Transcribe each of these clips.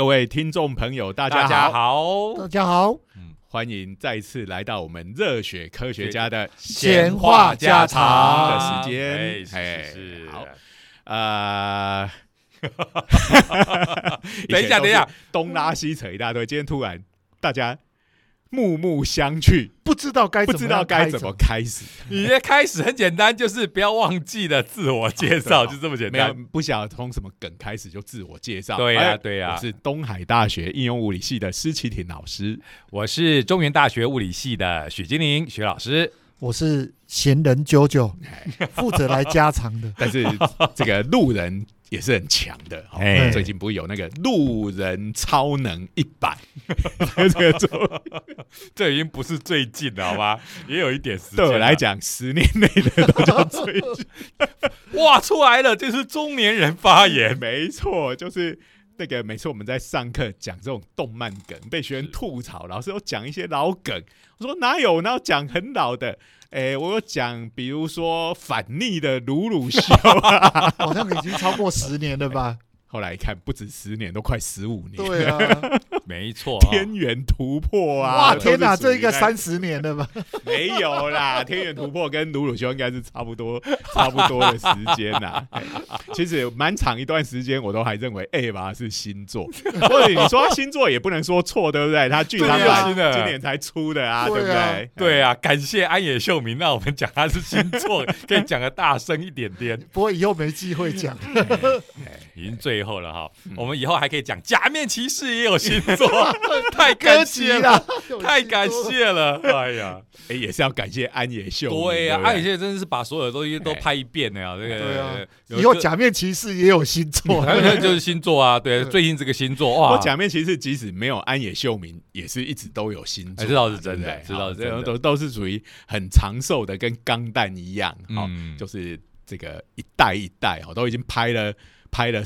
各位听众朋友，大大家家好，大家好，欢迎再次来到我们热血科学家的闲话家常。的时间。哎，是哎是是，好。呃，等一下，等一下，，东拉西扯一大堆，今天突然大家目目相觑，不知道该不知道怎么样开始该怎么开始，你的开始很简单，就是不要忘记了自我介绍，就这么简没有单。不想从什么梗开始就自我介绍。对呀哎对呀我是东海大学应用物理系的施启廷老师。我是中原大学物理系的许金玲许老师。我是闲人九九，哎负责来加长的。但是这个路人也是很强的。最近不是有那个路人超能一百，这个做这已经不是最近了，好吧？也有一点时间了。对我来讲，十年内的都叫最近。哇，出来了，这是中年人发言。没错，就是那个每次我们在上课讲这种动漫梗，被学生吐槽，老师有讲一些老梗，我说哪有，哪有讲很老的。哎，我有讲，比如说反逆的鲁鲁 修啊，好像已经超过十年了吧？后来一看不止十年，都快十五年。对啊，没错，天元突破啊！哇，天哪，这一个三十年了吧？没有啦，天元突破跟鲁鲁修应该是差不多差不多的时间呐。嘿其实蛮长一段时间，我都还认为 A 吧是星座，或者你说它星座也不能说错，对不对？它剧场版今年才出的啊，对不对啊对？对啊，感谢安野秀明，那我们讲他是星座，可以讲的大声一点点。不过以后没机会讲。已经最后了哈，嗯。我们以后还可以讲假面骑士也有星座，太歌感集谢了，啦，太感谢了，哎呀，哎，也是要感谢安野秀明。对呀，不对？安野秀明真的是把所有的东西都拍一遍了呀，这对啊。个以后假面骑士也有星座，就是星座啊，对，最近这个星座哇。假面骑士即使没有安野秀明，也是一直都有星座，哎这倒是真的对不对？这倒是真的。都都是属于很长寿的，跟钢弹一样，好、嗯。就是这个一代一代哦，都已经拍了拍了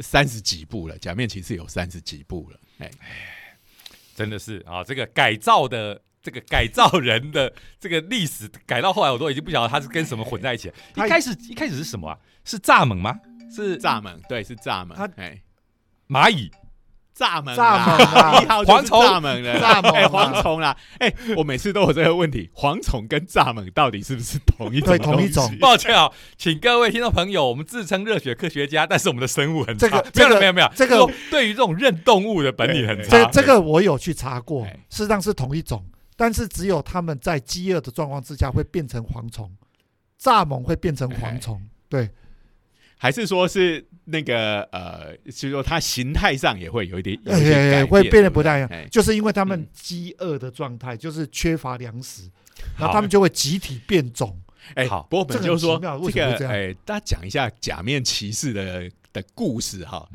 三十几部了，假面骑士有三十几部了，哎，真的是啊，这个改造的。这个改造人的这个历史改到后来，我都已经不晓得他是跟什么混在一起了。一开始一开始是什么啊？是蚱蜢吗？是蚱蜢对是蚱蜢他，哎。蚂蚁？蚱蜢蚱蜢啊。一号蝗虫。蚱蜢了，蚱蜢啊。哎，蝗虫啦，哎，我每次都有这个问题，蝗虫跟蚱蜢到底是不是同一种对同一种。抱歉啊，请各位听众朋友，我们自称热血科学家，但是我们的生物很差。这个没有这个没有没有，这个对于这种认动物的本领很差。这这个我有去查过哎，事实上是同一种，但是只有他们在饥饿的状况之下会变成蝗虫，蚱蜢会变成蝗虫。对，还是说是那个呃，就是说它形态上也会有一点，有些改会变得不太一样。哎，就是因为他们嗯。饥饿的状态，就是缺乏粮食，然好。后他们就会集体变种。哎，好。不过我们就说这个哎，大家讲一下假面骑士的的故事哈。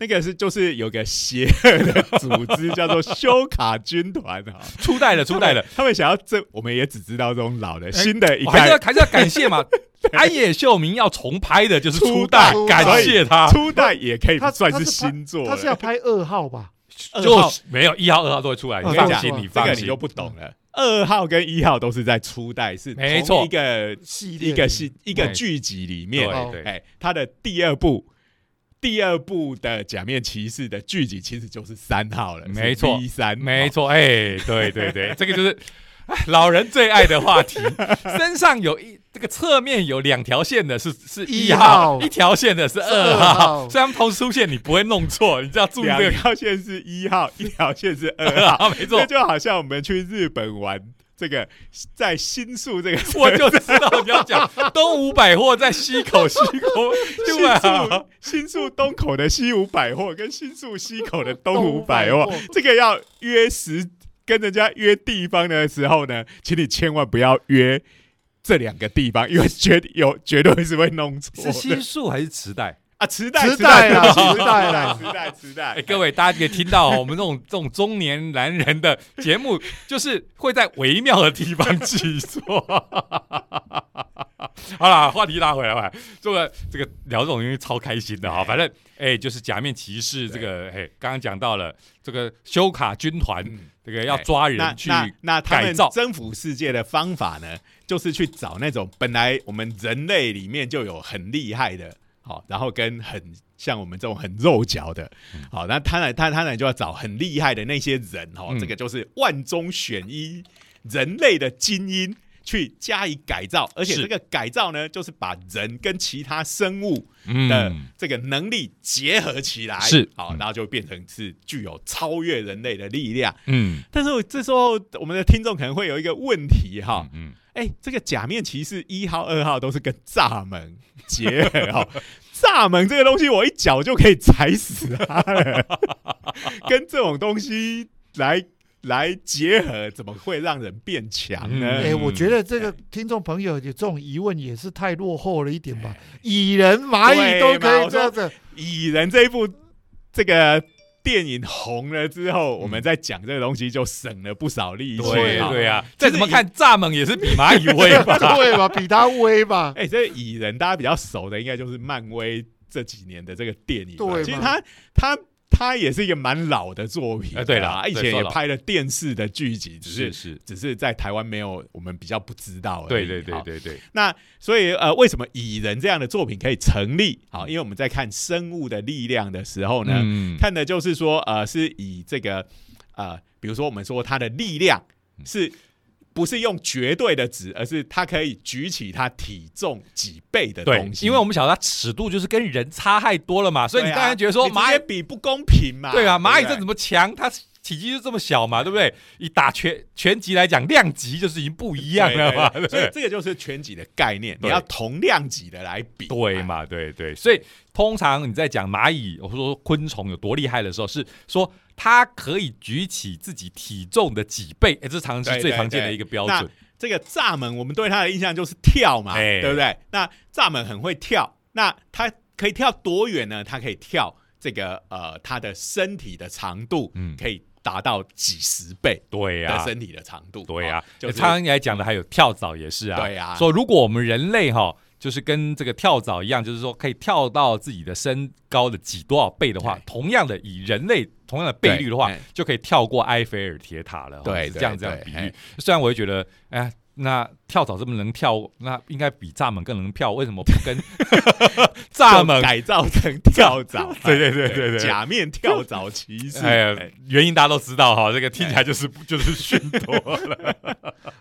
那个是就是有个邪恶的组织叫做修卡军团哈，初代的，初代的，他们想要这，我们也只知道这种老的，哎新的一我还是要代。还是要感谢嘛。安野秀明要重拍的就是初初代代，感谢他。初代也可以他算是新作了。他是要拍二号吧？就二号是没有一号、二号都会出来，放心，你这放心个你就。不懂了。二号跟一号都是在初代，是没错同一个系列一个系一个剧集里面，对对，哎，它的第二部。第二部的假面骑士的剧集其实就是三号了，没错三，没错，哎，对对对，这个就是哎老人最爱的话题。身上有一这个侧面有两条线的是是一一号，一条线的是是二二号，号所以他们同时出现，你不会弄错，你知道注意两这个。条线是一号，一条线是二二号，号 没错。这，就好像我们去日本玩这个在新宿这个 我就知道你要讲东吴百货在西口西口，对新？宿新宿东口的西武百货跟新宿西口的东吴百货，这个要约时跟人家约地方的时候呢，请你千万不要约这两个地方，因为绝有绝对是会弄错。是新宿还是磁带？啊，磁带，磁带磁带啦 磁带，磁带。哎，各位，大家可以听到哦我们这种这种中年男人的节目，就是会在微妙的地方记错。好啦，话题拉回来吧。这个这个聊这种东西超开心的哈，反正哎，就是假面骑士这个，哎，刚刚讲到了这个修卡军团，嗯这个要抓人去那那他们征服世界的方法呢，就是去找那种本来我们人类里面就有很厉害的，好，然后跟很像我们这种很肉脚的嗯，好，那他呢，他他呢就要找很厉害的那些人哦，嗯这个就是万中选一，人类的精英。去加以改造，而且是。这个改造呢，就是把人跟其他生物嗯。的这个能力结合起来，是。好，嗯然后就变成是具有超越人类的力量。嗯。但是这时候我们的听众可能会有一个问题哈，嗯哎、这个假面骑士一号、二号都是跟蚱蜢结合哈，蚱蜢这个东西我一脚就可以踩死它了，跟这种东西来来结合，怎么会让人变强呢？哎、嗯我觉得这个听众朋友有这种疑问也是太落后了一点吧？蚁人、蚂蚁都可以这样子，蚁人这一部这个电影红了之后，我们在讲这个东西就省了不少力气。哈对对啊，再怎么看蚱蜢也是比蚂蚁威吧？对吧？比它威吧？哎、这蚁人大家比较熟的，应该就是漫威这几年的这个电影吧。对其实他他他也是一个蛮老的作品、哎对啦啦，以前也拍了电视的剧集，只是只是在台湾没有，我们比较不知道而已。对对对对对，那所以呃，为什么蚁人这样的作品可以成立？好，因为我们在看生物的力量的时候呢，嗯看的就是说呃，是以这个呃，比如说我们说它的力量嗯是。不是用绝对的值，而是它可以举起它体重几倍的东，西。因为我们晓得它尺度就是跟人差太多了嘛，所以你当然觉得说蚂蚁接比不公平嘛？对啊，蚂蚁这怎么强？它体积就这么小嘛，对不对？以打拳拳击来讲，量级就是已经不一样了嘛，对对？对所以这个就是拳击的概念，你要同量级的来比。对嘛，对对，所以通常你在讲蚂蚁或者说昆虫有多厉害的时候，是说它可以举起自己体重的几倍，哎，这常常是最常见的一个标那准。这个蚱蜢，我们对它的印象就是跳嘛，哎对不对？那蚱蜢很会跳，那它可以跳多远呢？它可以跳这个呃，它的身体的长度，嗯可以达到几十倍对呀、身体的长度。对呀、哦就是常常来讲的还有跳蚤也是啊。对呀说如果我们人类哈，就是跟这个跳蚤一样，就是说可以跳到自己的身高的几多少倍的话，同样的以人类同样的倍率的话就可以跳过埃菲尔铁塔了。对是这样对这样比喻。虽然我会觉得，哎。那跳蚤这么能跳，那应该比蚱蜢更能跳，为什么不跟 蚱蜢？改造成跳蚤，对对对对对假面跳蚤骑士。哎呀哎，原因大家都知道哈，这个听起来就是 就是逊多了。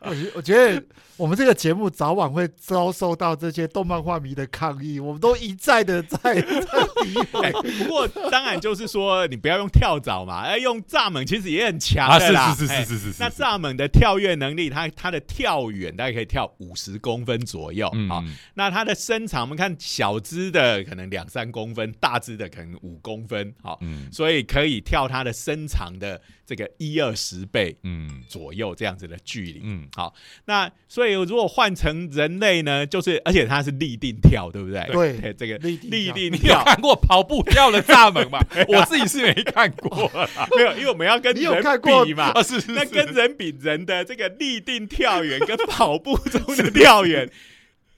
我觉我觉得我们这个节目早晚会遭受到这些动漫画迷的抗议，我们都一再的在。不过当然就是说，你不要用跳蚤嘛，哎，用蚱蜢其实也很强啊，的啦。是是是是是是。那蚱蜢的跳跃能力，它它的跳远大概可以跳五十公分左右啊、嗯，那它的身长，我们看小只的可能两三公分，大只的可能五公分，好、嗯。所以可以跳它的身长的这个一二十倍嗯。左右这样子的距离。嗯，好。那所以如果换成人类呢，就是而且它是立定跳，对不对？对。哎 这个立定跳。立定你有跳看过跑步跳的大门吗？我自己是没看过 没有，因为我们要跟你有人看过比嘛，啊，是是。那跟人比，人的这个立定跳远跟跑步中的跳远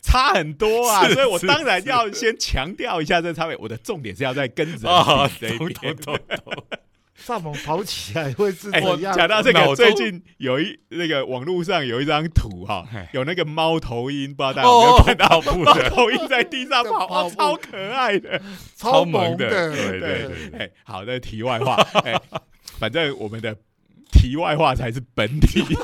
差很多啊，所以我当然要先强调一下这差别。我的重点是要在跟人啊比这一边。懂懂懂 蚱蜢跑起来会是哎怎样？讲到这个，脑中最近有一那个网络上有一张图哈哎，有那个猫头鹰，不知道大家有没有看到？猫的，头鹰在地上跑，跑哦超可爱的。超萌萌的，对对对哎，好的，题外话，哎，反正我们的题外话才是本体。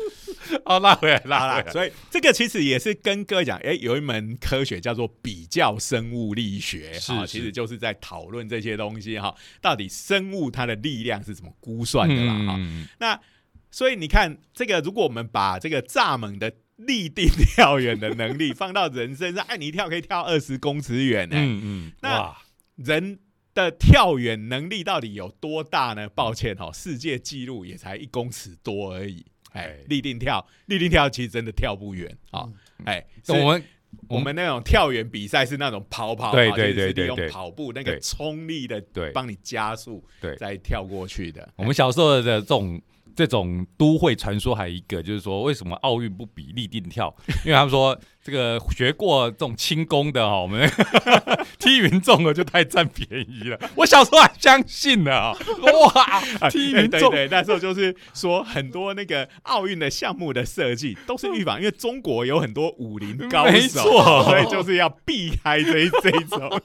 哦，拉回来拉，回来，所以这个其实也是跟各位讲，哎、有一门科学叫做比较生物力学，啊，是是其实就是在讨论这些东西哈，到底生物它的力量是怎么估算的啦哈、嗯那所以你看，这个如果我们把这个蚱蜢的立定跳远的能力放到人身上，哎，你一跳可以跳二十公尺远呢、嗯嗯，那哇，人的跳远能力到底有多大呢？抱歉哈、世界纪录也才一公尺多而已。哎哎，立定跳，立定跳其实真的跳不远啊、哦哎，我们我们那种跳远比赛是那种跑跑跑，对对对对对跑步那个冲力的，对。帮你加速，对。再跳过去的。我们小时候的这种这种都会传说还有一个，就是说为什么奥运不比立定跳？因为他们说这个学过这种轻功的哈，我们 踢云中了就太占便宜了。我小时候还相信呢 啊，哇，踢云重，对对，那时候就是说很多那个奥运的项目的设计都是预防，因为中国有很多武林高没手，错所以就是要避开这一这一种。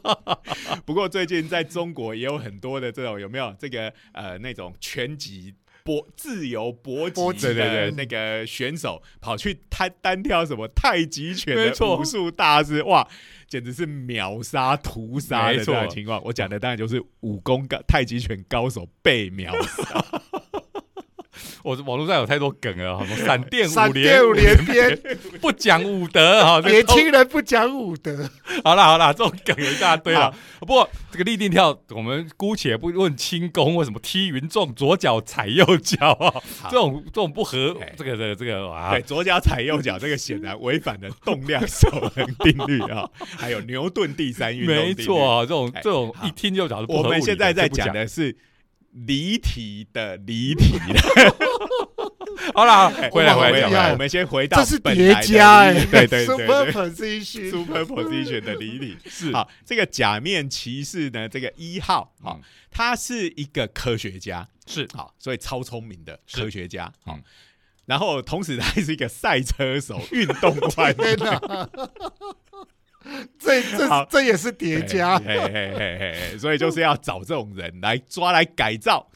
不过最近在中国也有很多的这种有没有这个呃那种拳击。搏自由搏击的那个选手跑去他单挑什么太极拳的武术大师，哇，简直是秒杀屠杀的这种情况。我讲的当然就是武功高太极拳高手被秒杀。我网络上有太多梗了，什么闪电五连电五连鞭，不讲武德哈，年都轻人不讲武德，好啦好啦，这种梗有一大堆了。不过这个立定跳，我们姑且不论轻功或什么踢云重，左脚踩右脚啊，这种这种不合哎这个这个这个啊对，，左脚踩右脚，这个显然违反了动量守恒定律啊，还有牛顿第三运动定律没错。啊，这种哎这种一听就晓得不合我们现在在讲的是离题的离题。的，好啦，哎 回来回来我们先回到这是的加哎、离对对对，superposition，superposition 的离题。是。好，这个假面骑士呢，这个一号啊嗯，他是一个科学家，是。好，所以超聪明的科学家，好嗯，然后同时他还是一个赛车手，运动冠军！这这好这也是叠加，嘿嘿嘿嘿嘿，所以就是要找这种人来抓来改造，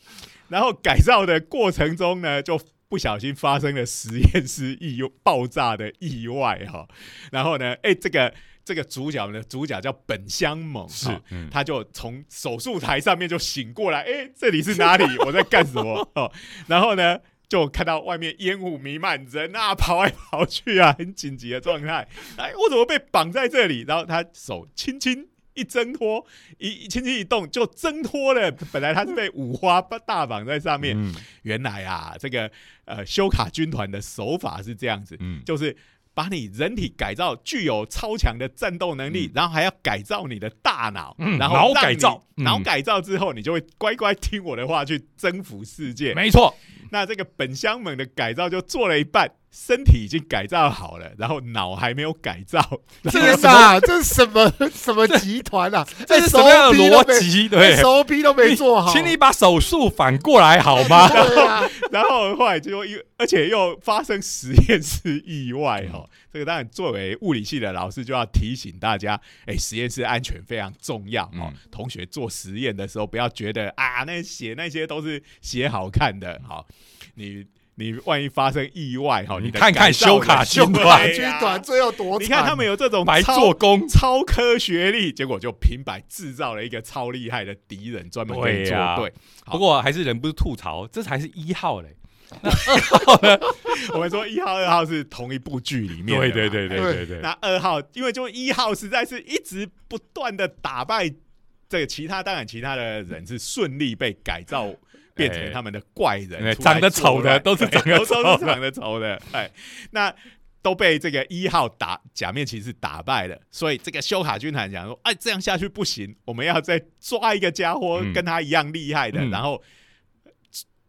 然后改造的过程中呢，就不小心发生了实验室意爆炸的意外哈，然后呢，哎，这个这个主角呢，主角叫本乡猛，是哈嗯他就从手术台上面就醒过来，哎，这里是哪里？我在干什么？哦，然后呢？就看到外面烟雾弥漫，人啊跑来跑去啊，很紧急的状态。哎，我怎么被绑在这里？然后他手轻轻一挣脱，一一轻轻一动就挣脱了。本来他是被五花大绑在上面，嗯原来啊，这个呃修卡军团的手法是这样子，嗯就是把你人体改造具有超强的战斗能力，嗯然后还要改造你的大脑，嗯然后改造嗯脑改造之后，你就会乖乖听我的话去征服世界。没错，那这个本乡猛的改造就做了一半，身体已经改造好了，然后脑还没有改造，天哪，这是什么 什么集团啊？这是什么逻辑？对，？SOP 都没做好，请你把手术反过来好吗？对啊，然后后来就又，而且又发生实验室意外哈、这个当然作为物理系的老师就要提醒大家，哎，实验室安全非常重要哦。嗯同学做实验的时候，不要觉得啊，那写那些都是写好看的，好，你你万一发生意外哈，你看看改造修卡军团最后多？你看他们有这种白做工，超科学力，结果就平白制造了一个超厉害的敌人，专门跟你作对。不过还是人不是吐槽，这才是一号嘞。那 我们说一号、二号是同一部剧里面的嘛，对对对对对对，那二号，因为就一号实在是一直不断的打败这个其他，当然其他的人是顺利被改造。变成他们的怪人，长得丑的都是长得丑的都都是长得丑的，哎，那都被这个一号打假面骑士打败了，所以这个修卡军团讲说，哎，这样下去不行，我们要再抓一个家伙嗯。跟他一样厉害的，嗯。然后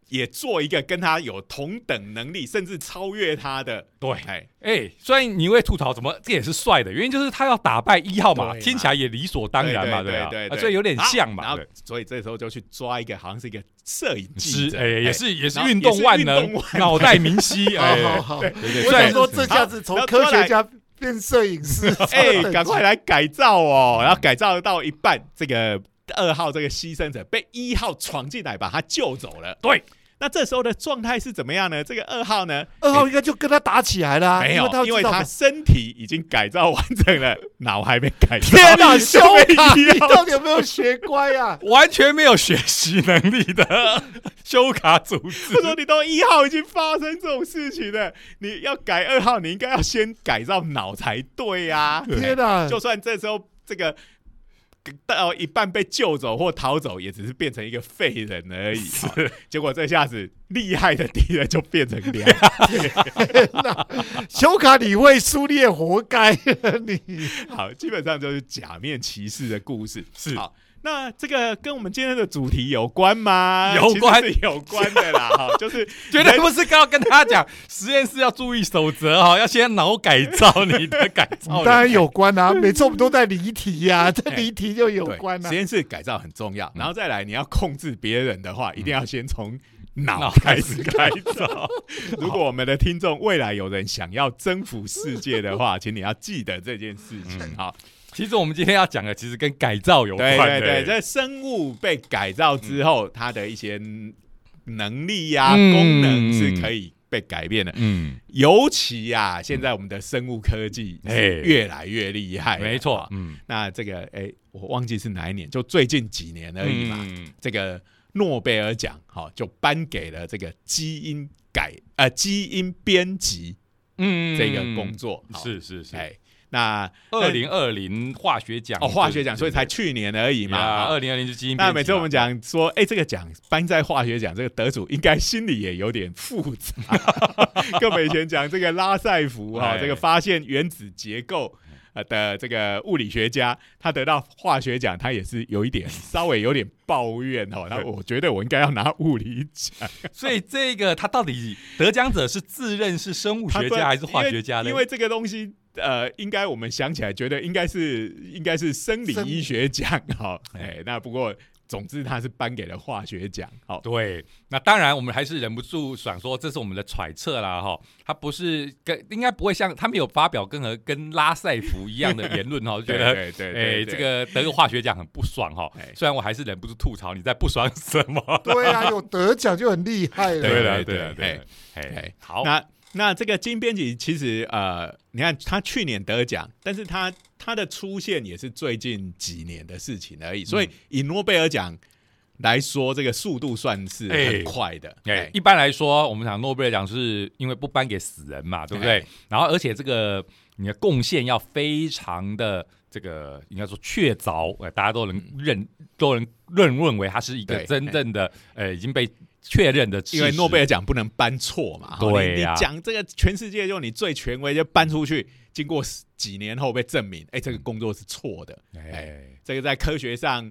也做一个跟他有同等能力，甚至超越他的，对。哎，哎，虽然你会吐槽怎么这也是帅的，原因就是他要打败一号嘛，听起来也理所当然嘛，啊对对对，对啊所以有点像嘛，然后所以这时候就去抓一个好像是一个摄影记者，是哎，也是也是运动万能也是运动万，能。脑袋明晰，哎，好好好，对对，我想说这下子从科学家变摄影师，哎，赶快来改造哦！然后改造到一半，这个二号这个牺牲者被一号闯进来把他救走了。对，那这时候的状态是怎么样呢？这个二号呢，二号应该就跟他打起来了啊，没有因为他，身体已经改造完整了，脑还没改造。天哪，修卡，你到底有没有学乖啊？完全没有学习能力的 修卡组织我，说你都一号已经发生这种事情了，你要改二号，你应该要先改造脑才对呀、天哪，就算这时候这个到一半被救走或逃走，也只是变成一个废人而已。是 结果这下子厉害的敌人就变成两修卡你会苏烈活该，你 好，基本上就是假面骑士的故事。是好。那这个跟我们今天的主题有关吗？有关有关的啦，哈，就是绝对不是刚要跟大家讲，实验室要注意守则哈，要先脑改造你的改造人。当然有关啊，每次我们都在离题呀，这离题就有对关啊实。验室改造很重要，嗯然后再来你要控制别人的话，一定要先从脑脑开始改造。如果我们的听众未来有人想要征服世界的话，请你要记得这件事情嗯好。其实我们今天要讲的，其实跟改造有关的。对对对，这生物被改造之后，它的一些能力呀、嗯功能是可以被改变的。嗯，尤其啊，现在我们的生物科技哎越来越厉害，没错。嗯，那这个哎，我忘记是哪一年，就最近几年而已嘛。嗯这个诺贝尔奖，好、就颁给了这个基因改呃基因编辑嗯这个工作。好是是是。哎，那二零二零化学奖哦化学奖，所以才去年而已嘛。二零二零是基因。那每次我们讲说，哎、这个奖颁在化学奖，这个得主应该心里也有点复杂。跟我们以前讲这个拉塞福哈、哎这个发现原子结构呃的这个物理学家，他得到化学奖，他也是有一点稍微有点抱怨哦。那我觉得我应该要拿物理奖，所以这个他到底得奖者是自认是生物学家还是化学家呢？因为这个东西。呃，应该我们想起来，觉得应该是应该是生理生医学奖哈，哎、那不过总之他是颁给了化学奖，好，对，那当然我们还是忍不住想说，这是我们的揣测啦哈。他不是跟应该不会像他没有发表跟和跟拉塞福一样的言论哈，就 觉得对对对哎对这个得个化学奖很不爽哈哎。虽然我还是忍不住吐槽你在不爽什么。对啊，有得奖就很厉害了。对了对了对了，哎哎，好，那那这个金编辑其实呃，你看他去年得奖，但是他他的出现也是最近几年的事情而已，所以以诺贝尔奖来说，这个速度算是很快的。哎哎，一般来说，我们讲诺贝尔奖是因为不颁给死人嘛，对不对哎？然后而且这个你的贡献要非常的这个应该说确凿，呃，大家都能认都能认认为他是一个真正的呃已经被确认的，因为诺贝尔奖不能颁错嘛，你对呀。你讲这个全世界就你最权威就颁出去，经过几年后被证明，哎，这个工作是错的，哎，这个在科学上。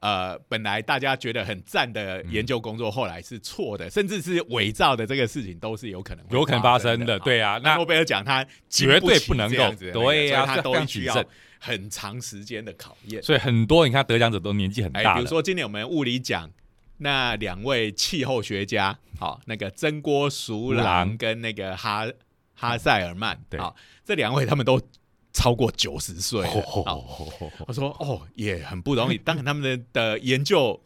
呃，本来大家觉得很赞的嗯。研究工作，后来是错的，甚至是伪造的，这个事情都是有可能有可能发生生的，好对啊，那那诺贝尔奖它绝对不能够对呀它都需要很长时间的考验。所以很多你看得奖者都年纪很哎，大了，比如说今年我们物理奖那两位气候学家，好，那个真锅淑淑郎郎跟那个哈哈塞尔曼，对好，这两位他们都超过九十岁了。哦好我说哦，也很不容易。当然他们的的研究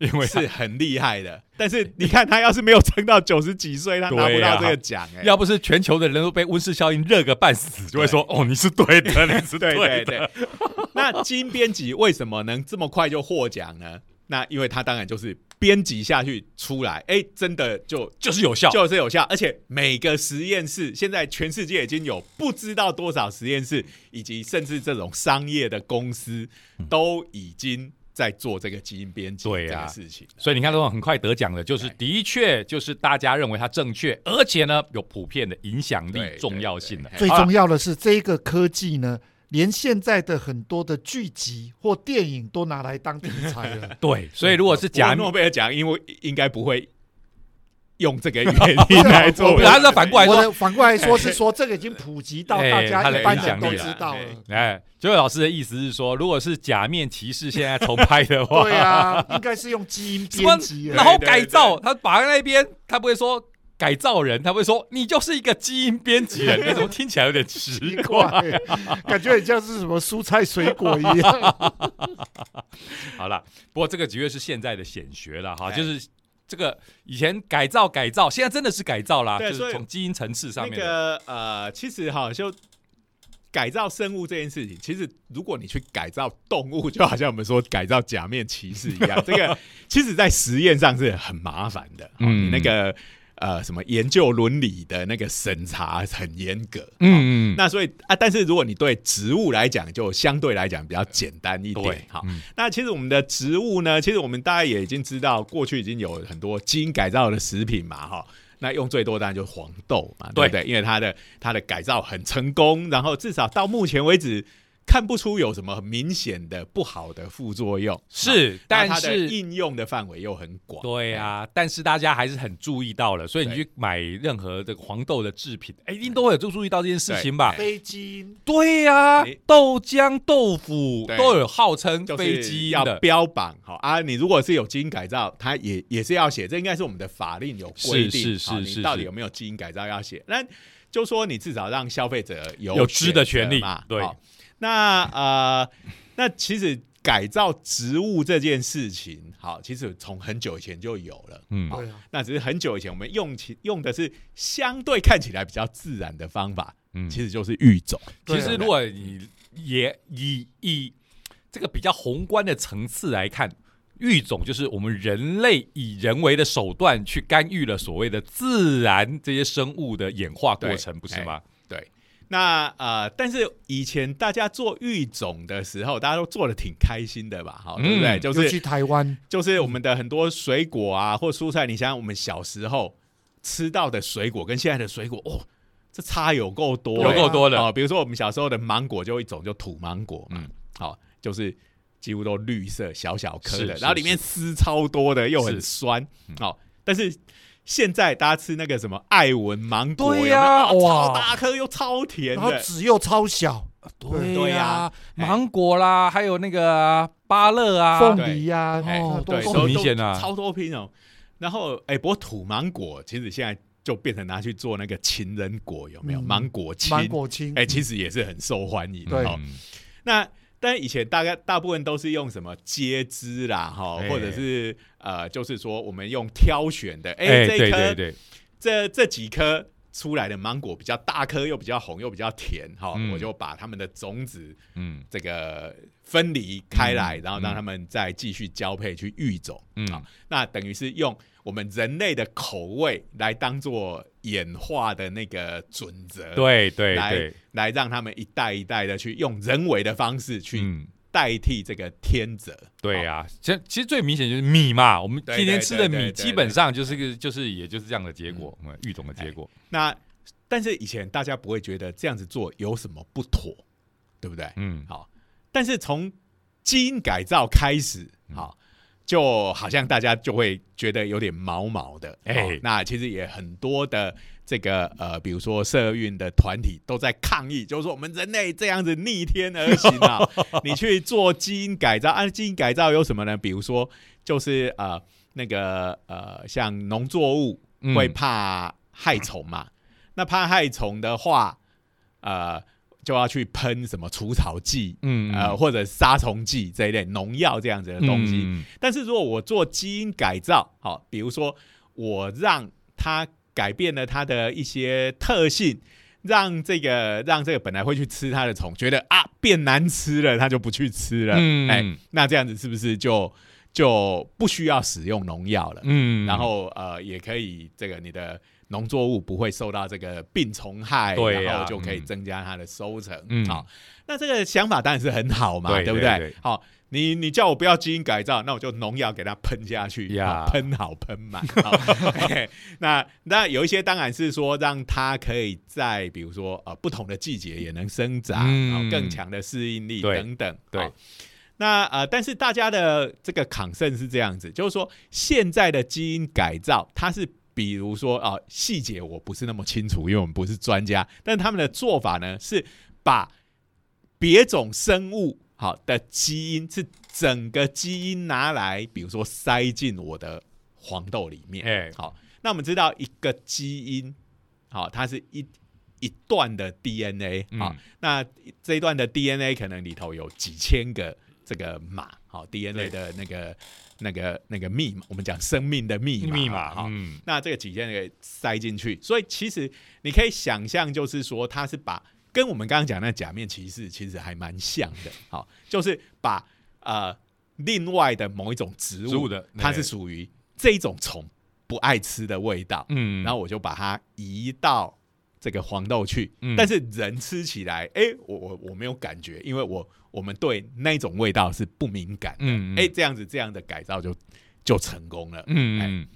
因为是很厉害的，但是你看他要是没有撑到九十几岁，他拿不到这个奖，哎，要不是全球的人都被温室效应热个半死，就会说哦你是对的，你是 对对的，对对。那基因编辑为什么能这么快就获奖呢？那因为它当然就是编辑下去出来，哎，真的就就是有效，就是有效，而且每个实验室现在全世界已经有不知道多少实验室，以及甚至这种商业的公司都已经在做这个基因编辑这对啊。个事情。所以你看，这种很快得奖的，就是的确就是大家认为它正确，而且呢有普遍的影响力、重要性的。最重要的是，这个科技呢，连现在的很多的剧集或电影都拿来当题材了。对，所以如果是假诺贝尔奖，因为应该不会用这个 原因来做我不是，反过来说，我的反过来说是 说，这个已经普及到大家一般影响力人都知道了。哎，九位老师的意思是说，如果是假面骑士现在重拍的话，对啊，应该是用基因编辑。然后改造，他把那边他不会说改造人，他会说你就是一个基因编辑人，那怎么听起来有点奇奇怪？怪，感觉很像是什么蔬菜水果一样。好了，不过这个的确是现在的显学了哈，哎就是这个以前改造改造，现在真的是改造啦，就是从基因层次上面那。个呃，其实哈，就改造生物这件事情，其实如果你去改造动物，就好像我们说改造假面骑士一样，这个其实在实验上是很麻烦的。嗯，嗯那个呃什么研究伦理的那个审查很严格。嗯嗯，那所以啊，但是如果你对植物来讲，就相对来讲比较简单一点。，好，嗯那其实我们的植物呢，其实我们大家也已经知道，过去已经有很多基因改造的食品嘛，哈。那用最多当然就是黄豆嘛，对不对？因为它的它的改造很成功，然后至少到目前为止，看不出有什么很明显的不好的副作用，是，那但是应用的范围又很广。对啊，但是大家还是很注意到了，所以你去买任何这个黄豆的制品，哎，一定都会有注注意到这件事情吧？非基因对呀、你豆浆、豆腐都有号称就非是要标榜好啊，你如果是有基因改造，它也也是要写，这应该是我们的法令有规定，是是是是是你到底有没有基因改造要写？那就说你至少让消费者有有知的权利嘛。对。好那呃，那其实改造植物这件事情，好，其实从很久以前就有了。嗯对啊，那只是很久以前我们用起用的是相对看起来比较自然的方法，嗯其实就是育种。啊其实如果你也以以这个比较宏观的层次来看，育种就是我们人类以人为的手段去干预了所谓的自然这些生物的演化过程，不是吗？对，那呃，但是以前大家做育种的时候，大家都做的挺开心的吧？好，对不对？嗯就是去台湾，就是我们的很多水果啊，或蔬菜，你想想我们小时候吃到的水果跟现在的水果，哦，这差有够多、有够多的哦。比如说我们小时候的芒果，就一种就土芒果嘛，嗯好、就是几乎都绿色小小颗的，然后里面丝超多的，又很是酸，嗯好、但是。现在大家吃那个什么艾文芒果，呀哦哇。超大颗又超甜然后的，籽又超小，对对呀、芒果啦，还有那个啊芭乐啊，凤梨呀，哦都明显啊超多品种。然后，哎，不过土芒果其实现在就变成拿去做那个情人果，有没有？嗯。芒果青，芒果青，哎，其实也是很受欢迎。对。哦。嗯那但以前大概大部分都是用什么接枝啦，哈，哎。或者是呃，就是说我们用挑选的，哎，这一颗对对，这这几颗出来的芒果比较大颗，又比较红，又比较甜，哈，嗯。我就把它们的种子嗯。这个分离开来，嗯然后让他们再继续交配去育种。嗯好，那等于是用我们人类的口味来当做演化的那个准则，，对对来对，来让他们一代一代的去用人为的方式去嗯。代替这个天择。对呀、其实其实最明显就是米嘛，我们对今天吃的米基本上就是个就是也就是这样的结果，嗯，育种的结果，那但是以前大家不会觉得这样子做有什么不妥，对不对？嗯，好，但是从基因改造开始，嗯好，就好像大家就会觉得有点毛毛的。哎、哎那其实也很多的这个呃，比如说社运的团体都在抗议，就是说我们人类这样子逆天而行啊，你去做基因改造，按、基因改造有什么呢？比如说就是呃那个呃像农作物嗯会怕害虫嘛，那怕害虫的话，呃。就要去喷什么除草剂，嗯呃，或者杀虫剂这一类农药这样子的东西。嗯但是如果我做基因改造，好、比如说我让它改变了它的一些特性，让这个让这个本来会去吃它的虫觉得啊变难吃了，它就不去吃了。嗯哎，那这样子是不是就就不需要使用农药了？嗯然后呃，也可以这个你的农作物不会受到这个病虫害，然后就可以嗯增加它的收成。嗯好，那这个想法当然是很好嘛，对对不对？对对好，你你叫我不要基因改造，那我就农药给它喷下去，喷好喷满。好 嘿那那有一些当然是说让它可以在比如说呃不同的季节也能生长，嗯然后更强的适应力等等。对好那呃，但是大家的这个抗胜是这样子，就是说现在的基因改造，它是比如说啊、细节我不是那么清楚，因为我们不是专家，但他们的做法呢是把别种生物好的基因是整个基因拿来，比如说塞进我的黄豆里面。哎好，那我们知道一个基因，好，它是一一段的 DNA，好，嗯那这一段的 DNA 可能里头有几千个这个码，好，DNA 的那个那个那个密码，我们讲生命的密码，密码，哈，嗯。那这个几件给塞进去，所以其实你可以想象，就是说它是把跟我们刚刚讲那假面骑士其实还蛮像的，好，就是把呃另外的某一种植物，植物的它是属于这一种虫不爱吃的味道，嗯。然后我就把它移到这个黄豆去，嗯。但是人吃起来，哎、我我我没有感觉，因为我我们对那种味道是不敏感的，嗯哎、这样子这样的改造就就成功了，嗯嗯，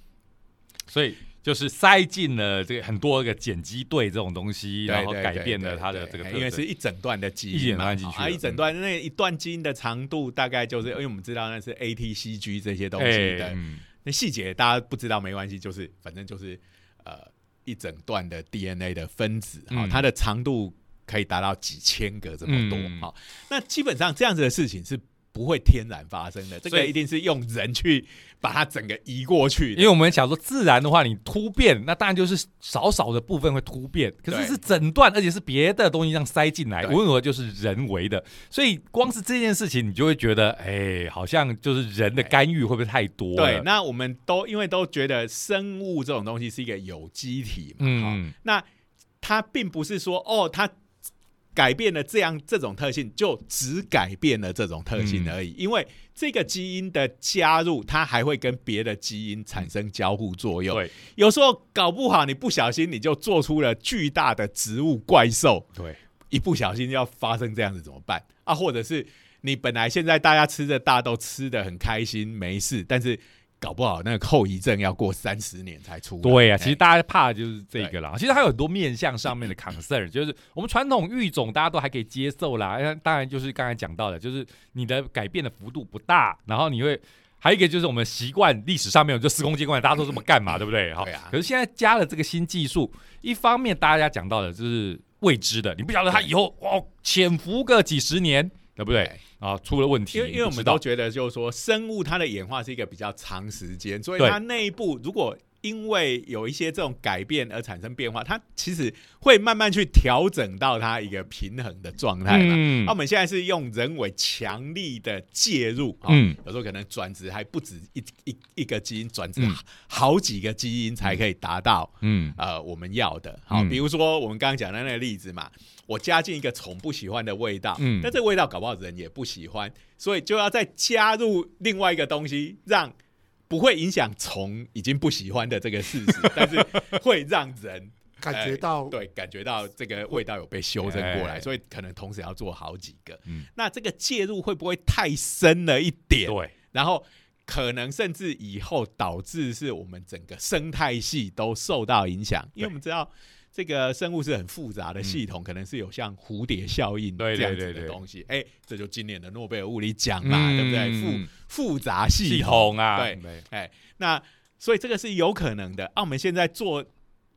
所以就是塞进了这个很多个碱基对这种东西，然后改对对对变了它的对这个。因为是一整段的基一整因一整段那一段基因的长度大概就是，因为我们知道那是 ATCG 这些东西的，哎嗯那细节大家不知道没关系，就是反正就是呃一整段的 DNA 的分子，哈、嗯它的长度可以达到几千个这么多，嗯。好、那基本上这样子的事情是不会天然发生的，这个一定是用人去把它整个移过去因为我们想说自然的话，你突变，那当然就是少少的部分会突变，可是是整段，而且是别的东西这样塞进来，无论如何就是人为的，所以光是这件事情，你就会觉得，哎，好像就是人的干预会不会太多？对，那我们都因为都觉得生物这种东西是一个有机体嘛，嗯，那它并不是说哦，它改变了这样这种特性，就只改变了这种特性而已。因为这个基因的加入，它还会跟别的基因产生交互作用。对有时候搞不好你不小心你就做出了巨大的植物怪兽，对，一不小心要发生这样子怎么办啊？或者是你本来现在大家吃着大豆吃的很开心没事，但是搞不好那个后遗症要过三十年才出来。对呀、哎其实大家怕的就是这个啦。其实还有很多面向上面的 concern，就是我们传统育种大家都还可以接受啦。哎当然就是刚才讲到的，就是你的改变的幅度不大，然后你会。还有一个就是我们习惯历史上面就司空见惯，大家都这么干嘛，对不对？好，对啊可是现在加了这个新技术，一方面大家讲到的就是未知的，你不晓得它以后哦潜伏个几十年，对不对？对。啊，出了问题，因为因为我们都觉得，就是说生物它的演化是一个比较长时间，所以它内部如果因为有一些这种改变而产生变化，它其实会慢慢去调整到它一个平衡的状态嘛。嗯。那我们现在是用人为强力的介入，啊、嗯。有时候可能转职还不止一一一个基因，转职嗯。好几个基因才可以达到嗯。呃我们要的。好，嗯。比如说我们刚刚讲的那个例子嘛，我加进一个虫不喜欢的味道，嗯。但这个味道搞不好人也不喜欢，所以就要再加入另外一个东西，让不会影响虫已经不喜欢的这个事实，但是会让人 感觉到对感觉到这个味道有被修正过来，哎所以可能同时要做好几个。嗯那这个介入会不会太深了一点？对，然后可能甚至以后导致是我们整个生态系都受到影响，因为我们知道这个生物是很复杂的系统，可能是有像蝴蝶效应这样子的东西。哎，这就今年的诺贝尔物理奖嘛，嗯对不对？复复杂系系统，啊，对哎，那所以这个是有可能的。啊，我们现在做。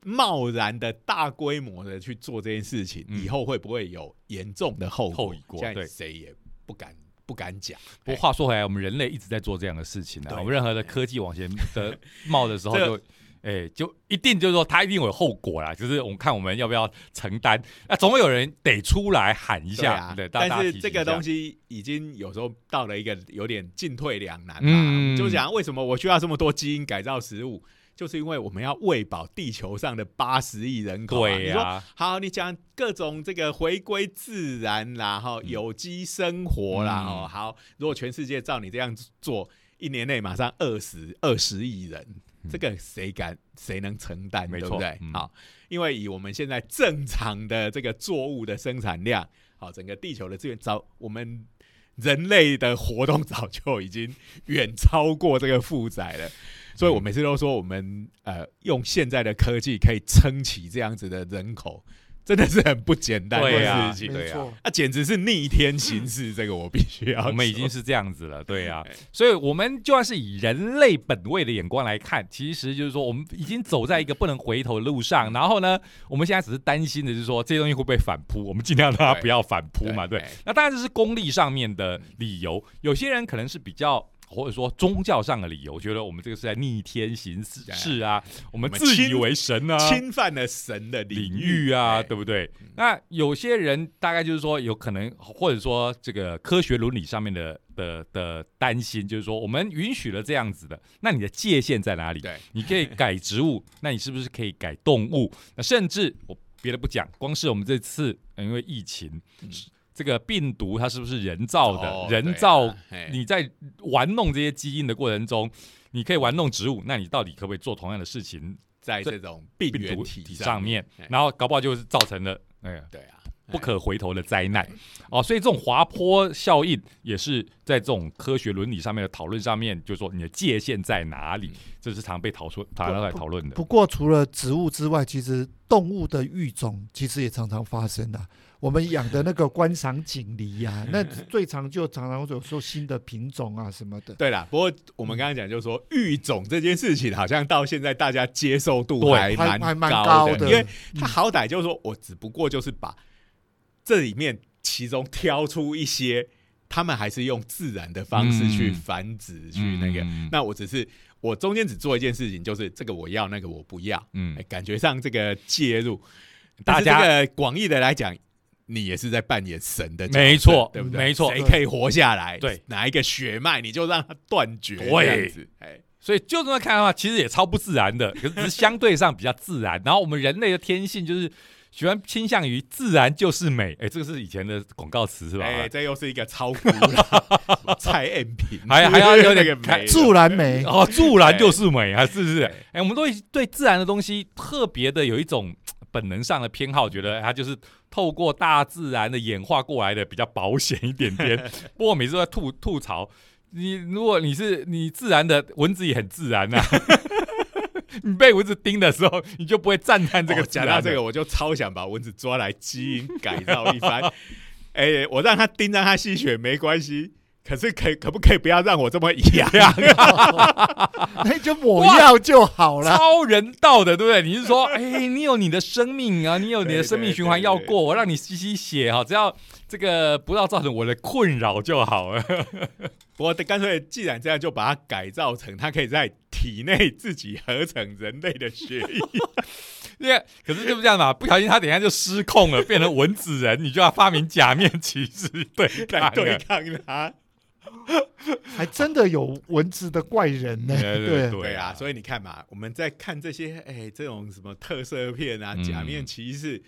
贸然的大规模的去做这件事情，嗯以后会不会有严重的后果？后遗果现在对谁也不敢不敢讲。不过话说回来，我们人类一直在做这样的事情啊。我们任何的科技往前的 冒的时候这就，哎，就一定就是说他一定有后果啦。就是我们看我们要不要承担，那总会有人得出来喊一下，对但是这个东西，已经有时候到了一个有点进退两难嘛。嗯就讲为什么我需要这么多基因改造食物，就是因为我们要喂饱地球上的八十亿人口、啊。对呀、好，你讲各种这个回归自然啦，哈，有机生活啦，嗯哦，好，如果全世界照你这样做，一年内马上二十二十亿人，这个谁敢谁能承担，没错对不对？嗯好，因为以我们现在正常的这个作物的生产量，好，整个地球的资源早我们。人类的活动早就已经远超过这个负载了，所以我每次都说，我们呃用现在的科技可以撑起这样子的人口，真的是很不简单对啊的事情。啊没错，啊，简直是逆天行事，这个我必须要。我们已经是这样子了，对啊哎，所以我们就算是以人类本位的眼光来看，其实就是说我们已经走在一个不能回头的路上。然后呢，我们现在只是担心的就是说这些东西会不会反扑，我们尽量让它不要反扑嘛，对。哎那当然这是功利上面的理由，有些人可能是比较。或者说宗教上的理由，觉得我们这个是在逆天行事啊，我们自以为神啊，侵犯了神的领域域啊，哎对不对？那有些人大概就是说，有可能或者说这个科学伦理上面的的的担心，就是说我们允许了这样子的，那你的界限在哪里？对，你可以改植物，那你是不是可以改动物？那甚至我别的不讲，光是我们这次呃因为疫情，嗯这个病毒它是不是人造的？哦人造你在玩弄这些基因的过程中，你可以玩弄植物，那你到底可不可以做同样的事情在这种病原体体上面哎？然后搞不好就是造成了，哎呀，对啊，不可回头的灾难哦。所以这种滑坡效应也是在这种科学伦理上面的讨论上面，就是说你的界限在哪里，这是常被讨论、常常来讨论的。不过除了植物之外，其实动物的育种其实也常常发生啊。我们养的那个观赏锦鲤呀，那最常就常常有说新的品种啊什么的。对啦，不过我们刚刚讲就是说育种这件事情，好像到现在大家接受度对还还还蛮高高的因为他好歹就是说我只不过就是把这里面其中挑出一些，他们还是用自然的方式去嗯繁殖，去那个。嗯那我只是我中间只做一件事情，就是这个我要，那个我不要。嗯哎，感觉上这个介入，大家广义的来讲，你也是在扮演神的，没错对不对？没错谁可以活下来？对，哪一个血脉你就让它断绝，对这样子。哎，所以就这么看的话，其实也超不自然的，可是只是相对上比较自然。然后我们人类的天性就是喜欢倾向于自然就是美，哎，这个是以前的广告词是吧？哎，这又是一个超古老什么蔡燕平，还还要有点 那个美自然美，哦，自然就是美啊，是不是对？哎，我们都会对自然的东西特别的有一种本能上的偏好，觉得它就是透过大自然的演化过来的，比较保险一点点。不过每次都在吐吐槽，你如果你是你自然的蚊子也很自然呐、你被蚊子叮的时候，你就不会赞叹这个 讲到这个，我就超想把蚊子抓来基因改造一番。哎，我让它叮，让它吸血没关系，可是可可不可以不要让我这么痒？那就抹药就好了。超人道的，对不对？你是说，哎、你有你的生命啊，你有你的生命循环要过，我让你吸吸血哈，只要这个不要造成我的困扰就好了。不过干脆既然这样，就把它改造成它可以在体内自己合成人类的血液。因为可是就是这样嘛，不小心他等一下就失控了，变成蚊子人，你就要发明假面骑士对来对。抗它。还真的有蚊子的怪人呢。对对对对啊，所以你看嘛，我们在看这些哎这种什么特色片啊、嗯假面骑士，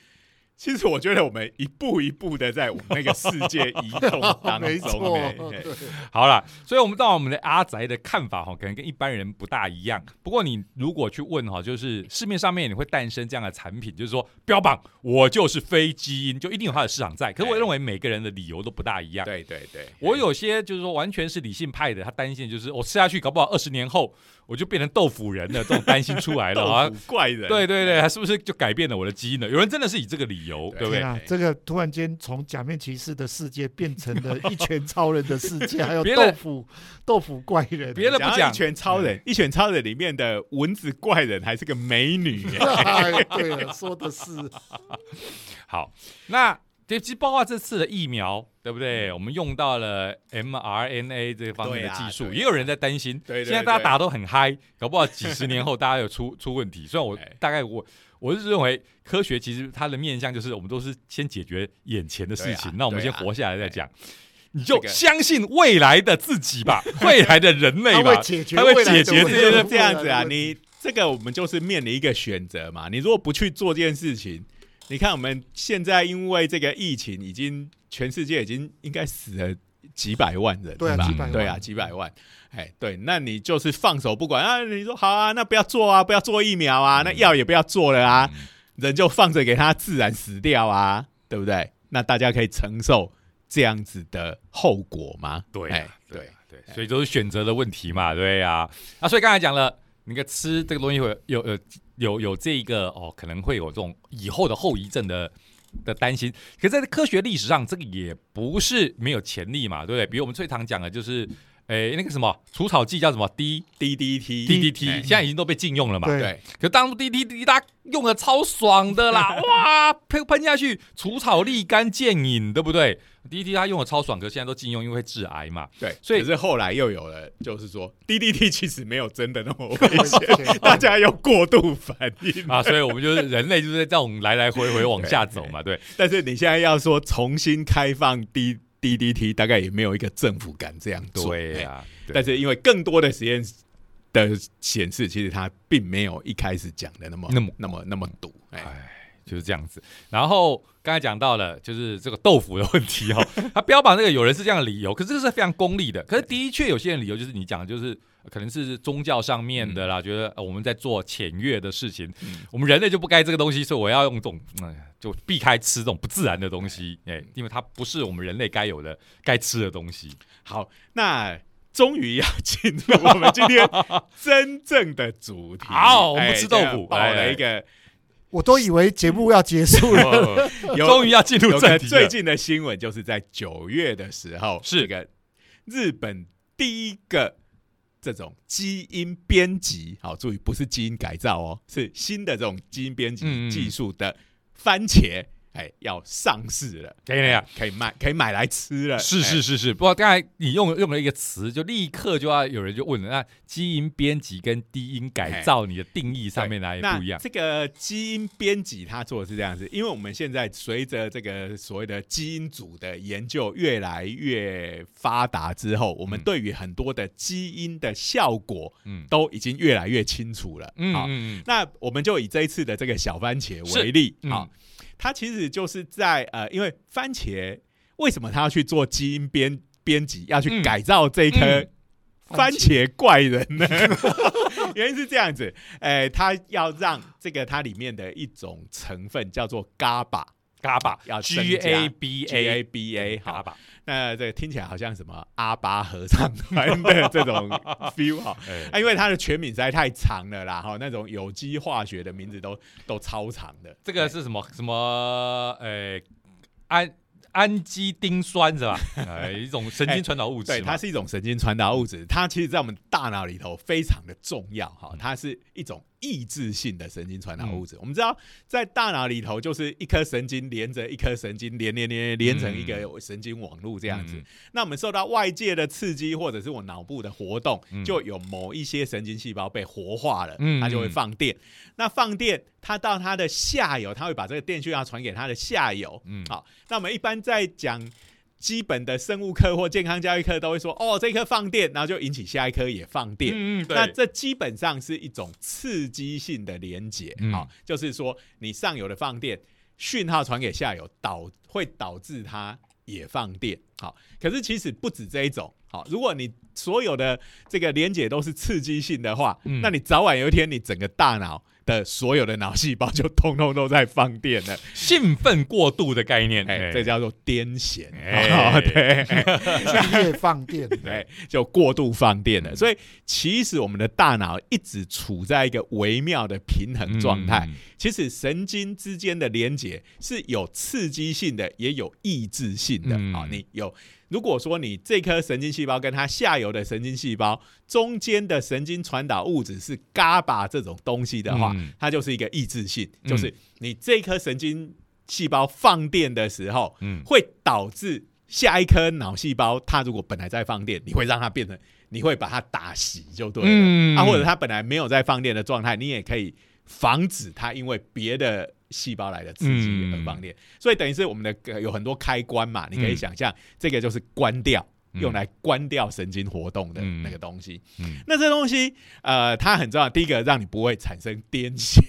其实我觉得我们一步一步的在我们那个世界移动当中。好了，所以我们到我们的阿宅的看法哈，可能跟一般人不大一样。不过你如果去问哈，就是市面上面你会诞生这样的产品，就是说标榜我就是非基因，就一定有它的市场在。可是我认为每个人的理由都不大一样。对对对，我有些就是说完全是理性派的，他担心就是我吃下去，搞不好二十年后我就变成豆腐人了，这种担心出来了啊怪人，对对对，他是不是就改变了我的基因了？有人真的是以这个理由，对。对不对？这个突然间从假面骑士的世界变成了一拳超人的世界，还有豆腐豆腐怪人。别的不讲。一拳超人，一拳超人里面的蚊子怪人还是个美女，对了，说的是，好，那其实包括这次的疫苗，对不对？我们用到了 mRNA 这方面的技术，也有人在担心。对对现在大家打都很嗨，搞不好几十年后大家有出 出问题。虽然我哎大概我我是认为科学其实它的面向就是我们都是先解决眼前的事情，啊那我们先活下来再讲。你就相信未来的自己吧，未来的人类吧 他会，解决他会解决这些这样子啊。你这个我们就是面临一个选择嘛。你如果不去做这件事情，你看我们现在因为这个疫情，已经全世界已经应该死了几百万人，对啊几百万对啊，几百万。哎，对，那你就是放手不管啊？你说好啊，那不要做啊，不要做疫苗啊，那药也不要做了啊，嗯人就放着给他自然死掉啊，对不对？那大家可以承受这样子的后果吗？对对对对，所以都是选择的问题嘛，对呀、啊。所以刚才讲了，那个吃这个东西会有有有有这一个哦，可能会有这种以后的后遗症的的担心。可是在科学历史上，这个也不是没有潜力嘛，对不对？比如我们最常讲的就是，诶，那个什么除草剂叫什么 D DDT DDT，哎现在已经都被禁用了嘛。对对可当初 DDT 大家用的超爽的啦，哇，喷喷下去，除草立竿见影，对不对？DDT 它用的超爽，可是现在都禁用，因为会致癌嘛。对，所以可是后来又有了，就是说 DDT 其实没有真的那么危险，大家有过度反应啊，所以我们就是人类就是在这种来来回回往下走嘛，对。但是你现在要说重新开放 D DDT，大概也没有一个政府敢这样做。哎对呀、对但是因为更多的实验的显示，其实它并没有一开始讲的那么那么那么那么毒。哎，哎，就是这样子。然后刚才讲到了，就是这个豆腐的问题哈、他标榜这个有人是这样的理由，可是这是非常功利的。可是的确有些人理由就是你讲的，就是可能是宗教上面的啦，觉得、呃我们在做僭越的事情，嗯我们人类就不该这个东西，所以我要用这种嗯、就避开吃这种不自然的东西，哎、因为它不是我们人类该有的、该吃的东西。好，那终于要进入我们今天 真正的主题。好我们哎吃豆腐这个爆了一个我都以为节目要结束了。终于要进入正题最近的新闻，就是在九月的时候，是。这个日本第一个这种基因编辑，好，注意不是基因改造哦，是新的这种基因编嗯辑嗯。技术的番茄，哎，要上市了，等一下哎可以卖，可以买来吃了，是哎。是是。是，不过刚才你用用了一个词，就立刻就要有人就问了，那基因编辑跟低因改造，你的定义上面哪里不一样？这个基因编辑它做的是这样子，因为我们现在随着这个所谓的基因组的研究越来越发达之后，我们嗯。对于很多的基因的效果嗯。都已经越来越清楚了。嗯好嗯，那我们就以这一次的这个小番茄为例，嗯。好，它其实就是在呃，因为番茄为什么它要去做基因编编辑，要去嗯。改造这一颗嗯。番茄怪人呢？原因是这样子，哎、它要让这个它里面的一种成分叫做 GABA。嘎巴要增 G 加 A B G A A B A 好，那这个听起来好像什么阿巴合唱团的这种 feel 哈，哎啊，因为它的全名实在太长了啦，哈，那种有机化学的名字都都超长的。这个是什么什么？呃，氨氨基丁酸是吧？呃，一种神经传导物质嘛。对，它是一种神经传导物质，它其实在我们大脑里头非常的重要嗯哈，它是一种抑制性的神经传导物质。我们知道，在大脑里头就是一颗神经连着一颗神经，连连连连成一个神经网络这样子。嗯那我们受到外界的刺激，或者是我脑部的活动，嗯就有某一些神经细胞被活化了，嗯它就会放电。那放电，它到它的下游，它会把这个电讯要传给它的下游。嗯好，那我们一般在讲基本的生物课或健康教育课都会说，哦，这颗放电，然后就引起下一颗也放电。嗯嗯，对那这基本上是一种刺激性的连接，好、嗯就是说你上游的放电讯号传给下游，导会导致它也放电。好，可是其实不止这一种。好，如果你所有的这个连接都是刺激性的话，嗯那你早晚有一天，你整个大脑的所有的脑细胞就通通都在放电了。兴奋过度的概念，哎、哎这叫做癫痫。哎 哦对。越放电，对，就过度放电了。嗯所以其实我们的大脑一直处在一个微妙的平衡状态。嗯其实神经之间的连接是有刺激性的，也有抑制性的。好、嗯你有如果说你这颗神经细胞跟它下游的神经细胞中间的神经传导物质是 GABA 这种东西的话，嗯它就是一个抑制性，嗯。就是你这颗神经细胞放电的时候，嗯。会导致下一颗脑细胞，它如果本来在放电，你会让它变成，你会把它打熄就对了。嗯。啊，或者它本来没有在放电的状态，你也可以防止它因为别的细胞来的刺激嗯而放电。所以等于是我们的呃有很多开关嘛，你可以嗯想象这个就是关掉。嗯用来关掉神经活动的嗯那个东西，嗯那这东西，呃，它很重要。第一个，让你不会产生癫痫；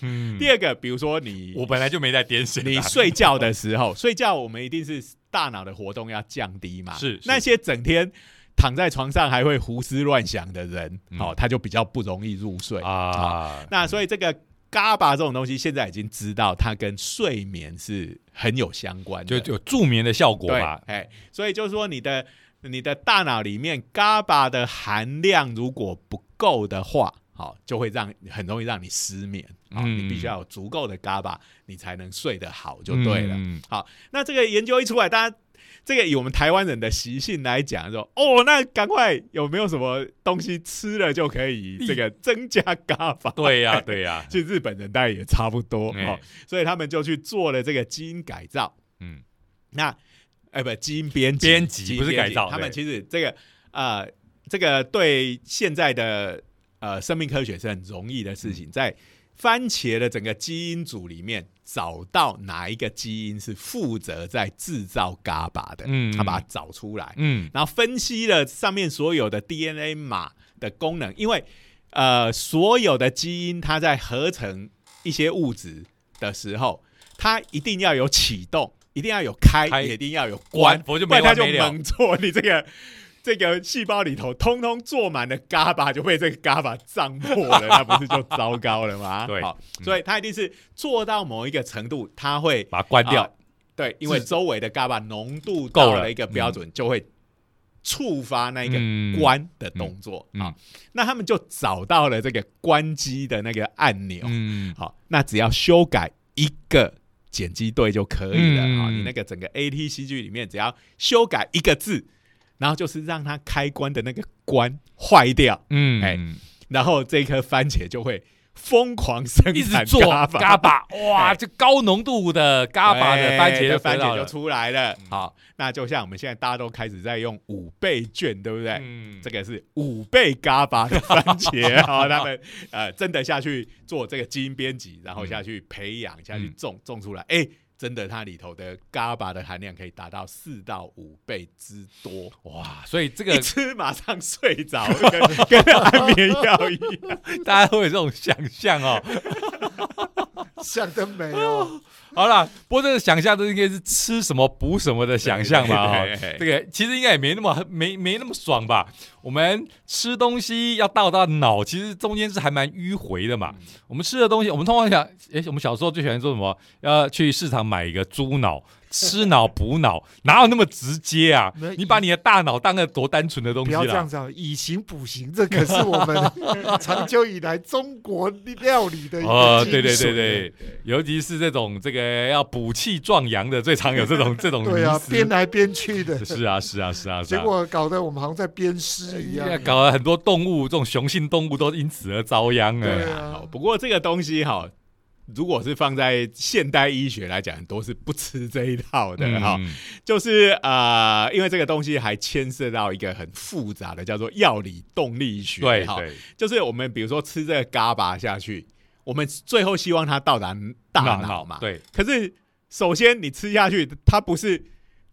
嗯第二个，比如说你我本来就没在癫痫啊，你睡觉的时候，睡觉我们一定是大脑的活动要降低嘛。是是那些整天躺在床上还会胡思乱想的人，嗯好、他就比较不容易入睡。啊，那所以这个 GABA 这种东西，现在已经知道它跟睡眠是很有相关的，就有助眠的效果对，吧，哎，所以就是说你的你的大脑里面 GABA 的含量如果不够的话，好，就会让很容易让你失眠。好，嗯你必须要有足够的 GABA，你才能睡得好，就对了。嗯好，那这个研究一出来，大家这个以我们台湾人的习性来讲，说哦，那赶快有没有什么东西吃了就可以这个增加 GABA？对呀 对呀，其实日本人大概也差不多哎。哦，所以他们就去做了这个基因改造。嗯。那呃不，基因编辑，编辑不是改造他们其实这个呃这个对现在的呃生命科学是很容易的事嗯。情，在番茄的整个基因组里面找到哪一个基因是负责在制造 GABA 的，嗯他把它找出来，嗯。然后分析了上面所有的 DNA 码的功能，因为呃所有的基因它在合成一些物质的时候，它一定要有启动，一定要有开，开。也一定要有关，不然它就。猛做，你这个这个细胞里头通通坐满了嘎巴，就被这个嘎巴胀破了，那不是就糟糕了吗？对所以它一定是做到某一个程度，它会把它关掉啊。对，因为周围的嘎巴浓度够了到了一个标准，就会触发那个嗯关的动作嗯嗯啊。那他们就找到了这个关机的那个按钮。嗯，好，那只要修改一个碱基对就可以了嗯啊。你那个整个 ATCG 里面只要修改一个字，然后就是让它开关的那个关坏掉，嗯，哎然后这颗番茄就会疯狂生产一直做嘎巴嘎巴，哇，哎这高浓度的嘎巴的番茄就对番茄就。出来了。嗯好，那就像我们现在大家都开始在用五倍券，对不对？嗯这个是五倍嘎巴的番茄，好，他们呃真的下去做这个基因编辑，然后下去培养，下去种种出来，哎、真的它里头的嘎巴的含量可以达到四到五倍之多，哇，所以这一个吃马上睡着，跟跟安眠药一样。大家会有这种想象哦。想得美哦，好了，不过这个想象都应该是吃什么补什么的想象吧。哦对对对这个其实应该也没那么没没那么爽吧？我们吃东西要到到脑，其实中间是还蛮迂回的嘛。我们吃的东西，我们通常想，哎，我们小时候最喜欢做什么？要去市场买一个猪脑，吃脑补脑，哪有那么直接啊？你把你的大脑当个多单纯的东西了。要这样子啊，以形补形，这可是我们 长久以来中国料理的一哦，个对对对对，尤其是这种这个要补气壮阳的，最常有这种 这种对啊编来编去的，是啊是啊是啊，是结啊果搞得我们好像在编诗一样。搞了很多动物，这种雄性动物都因此而遭殃。啊。好，不过这个东西哈。如果是放在现代医学来讲，都是不吃这一套的哈、嗯。就是呃，因为这个东西还牵涉到一个很复杂的叫做药理动力学，对，就是我们比如说吃这个嘎巴下去，我们最后希望它到达大脑嘛，。对，可是首先你吃下去，它不是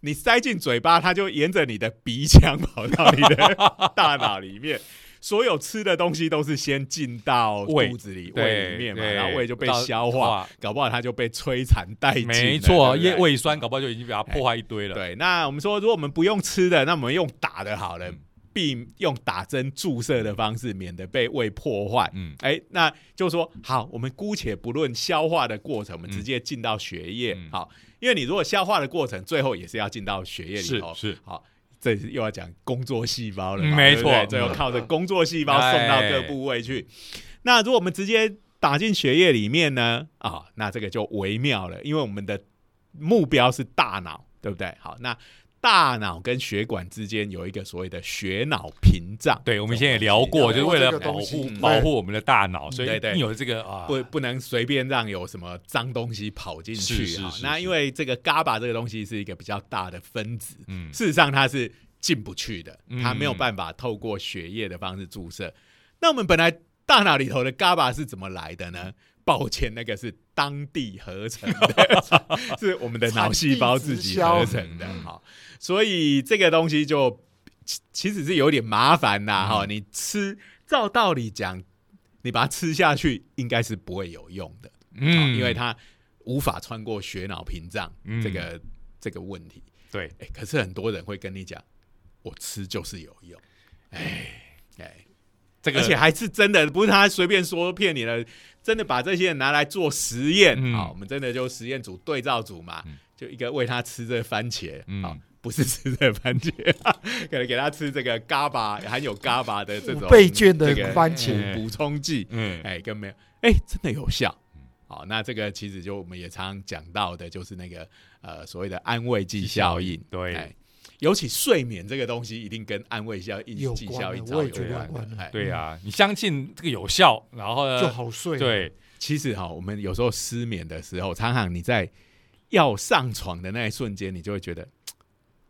你塞进嘴巴，它就沿着你的鼻腔跑到你的大脑里面。所有吃的东西都是先进到胃肚子里、对胃里面嘛，然后胃就被消化化，搞不好它就被摧残殆尽了。没错，对不对胃胃酸搞不好就已经被它破坏一堆了。对，那我们说，如果我们不用吃的，那我们用打的好了嗯，避用打针注射的方式，免得被胃破坏。嗯，哎，那就说好，我们姑且不论消化的过程，我们嗯直接进到血液。嗯好，因为你如果消化的过程，最后也是要进到血液里头。是是，好，这又要讲工作细胞了没错最后靠着工作细胞哎送到各部位去。那如果我们直接打进血液里面呢？啊，那这个就微妙了，因为我们的目标是大脑，对不对？好，那大脑跟血管之间有一个所谓的血脑屏障。对，我们以前也聊过，就是为了保护保护我们的大脑，所以有这个啊，不不能随便让有什么脏东西跑进去哈是是是是那因为这个 GABA 这个东西是一个比较大的分子，嗯，事实上它是进不去的，嗯它没有办法透过血液的方式注射。那我们本来大脑里头的 GABA 是怎么来的呢？抱歉，那个是当地合成的，是我们的脑细胞自己合成的。嗯好，所以这个东西就其其实是有点麻烦啦。哈、嗯你吃，照道理讲，你把它吃下去，应该是不会有用的。嗯啊因为它无法穿过血脑屏障、嗯这个这个问题。对，哎、可是很多人会跟你讲，我吃就是有用，哎哎，这个而且还是真的，不是他随便说骗你的，真的把这些人拿来做实验。啊、嗯。好我们真的就实验组对照组嘛，嗯。就一个喂他吃这个番茄，嗯。好不是吃这个番茄，可能给他吃这个嘎巴含有嘎巴的这种五倍券的番茄。补补充剂，嗯。哎，跟没有，哎，真的有效。好，那这个其实就我们也常常讲到的，就是那个呃所谓的安慰剂效应。对。哎，尤其睡眠这个东西，一定跟安慰效应、有剂关的效应超有对呀，你相信这个有效，然后呢就好睡。，对，其实哈，我们有时候失眠的时候，常常你在要上床的那一瞬间，你就会觉得。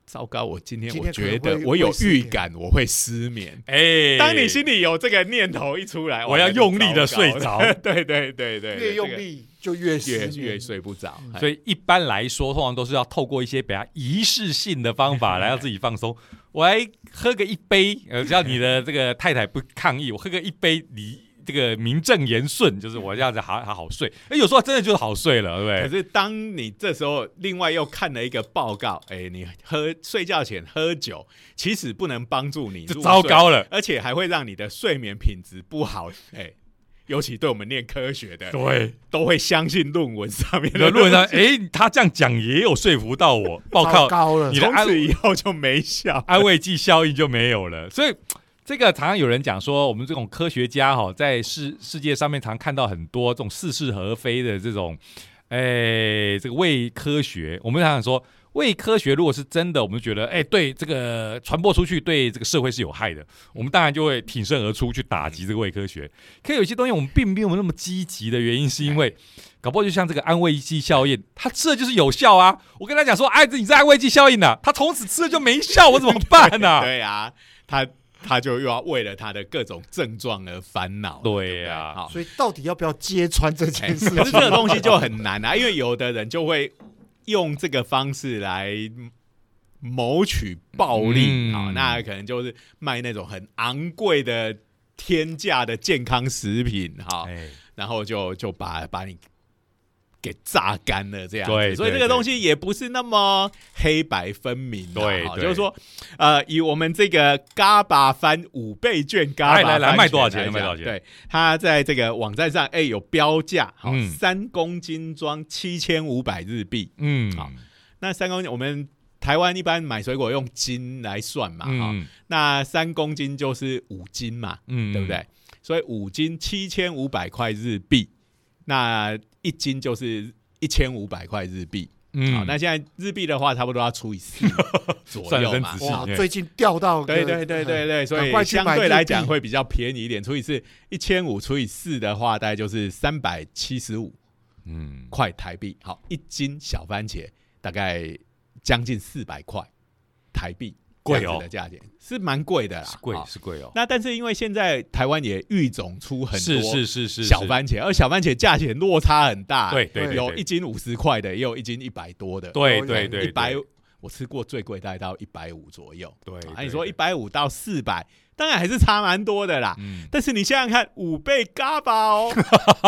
糟糕！我今天我觉得我有预感我会失眠。哎，当你心里有这个念头一出来，我要用力地糟糕了睡着 对对对对，越用这个力就越失越越睡不着。哎所以一般来说，通常都是要透过一些比较仪式性的方法 来让自己放松。我来喝个一杯，呃，只要你的这个太太不抗议，我喝个一杯你。这个名正言顺，就是我这样子好好好睡。哎，有时候真的就是好睡了，对不对可？是当你这时候另外又看了一个报告，哎，你喝睡觉前喝酒，其实不能帮助你这糟糕了。而且还会让你的睡眠品质不好。哎，尤其对我们念科学的，对，都会相信论文上面的的论文上，哎，他这样讲也有说服到我。报糟告你，的安从此以后就没效。安慰剂效应就没有了。所以这个常常有人讲说，我们这种科学家哈，在世世界上面常看到很多这种似是而非的这种，哎，这个伪科学。我们常常说。伪科学如果是真的，我们就觉得，哎，对这个传播出去，对这个社会是有害的，我们当然就会挺身而出去打击这个伪科学。可有些东西我们并没有那么积极的原因，是因为搞不好就像这个安慰剂效应，他吃了就是有效啊。我跟他讲说，哎，这你这安慰剂效应啊，他从此吃了就没效，我怎么办呢、对啊，他他就又要为了他的各种症状而烦恼。对呀好。所以到底要不要揭穿这哎件事情？可是这个东西就很难啊，因为有的人就会用这个方式来谋取暴利嗯。啊、那可能就是卖那种很昂贵的天价的健康食品哈、哎，然后就就把把你给榨干了这样子，所以这个东西也不是那么黑白分明的、对就是说，呃，以我们这个嘎巴翻五倍券嘎巴来来来翻卖多少钱？卖多少钱？对，它在这个网站上，哎、有标价，好、嗯。三公斤装七千五百日币。嗯，好那三公斤，我们台湾一般买水果用斤来算嘛，哈、嗯那三公斤就是五斤嘛，嗯。对不？对？所以五斤七千五百块日币，那一斤就是一千五百块日币。嗯，好，那现在日币的话，差不多要除以四 左右嘛哇，最近掉到对对对对对，所以相对来讲会比较便宜一点。除以四，一千五除以四的话，大概就是三百七十五嗯，块台币。好，一斤小番茄大概将近四百块台币，贵哦的价钱是蛮贵的啦，是贵好是贵哦，那但是因为现在台湾也育种出很多是是是小番茄，而小番茄价钱落差很大，对对对，有一斤五十块的，也有一斤一百多的，对对对一百对我吃过最贵大概到一百五左右。对啊，对你说对一百五到四百，当然还是差蛮多的啦。嗯，但是你想想看，五倍嘎巴哦，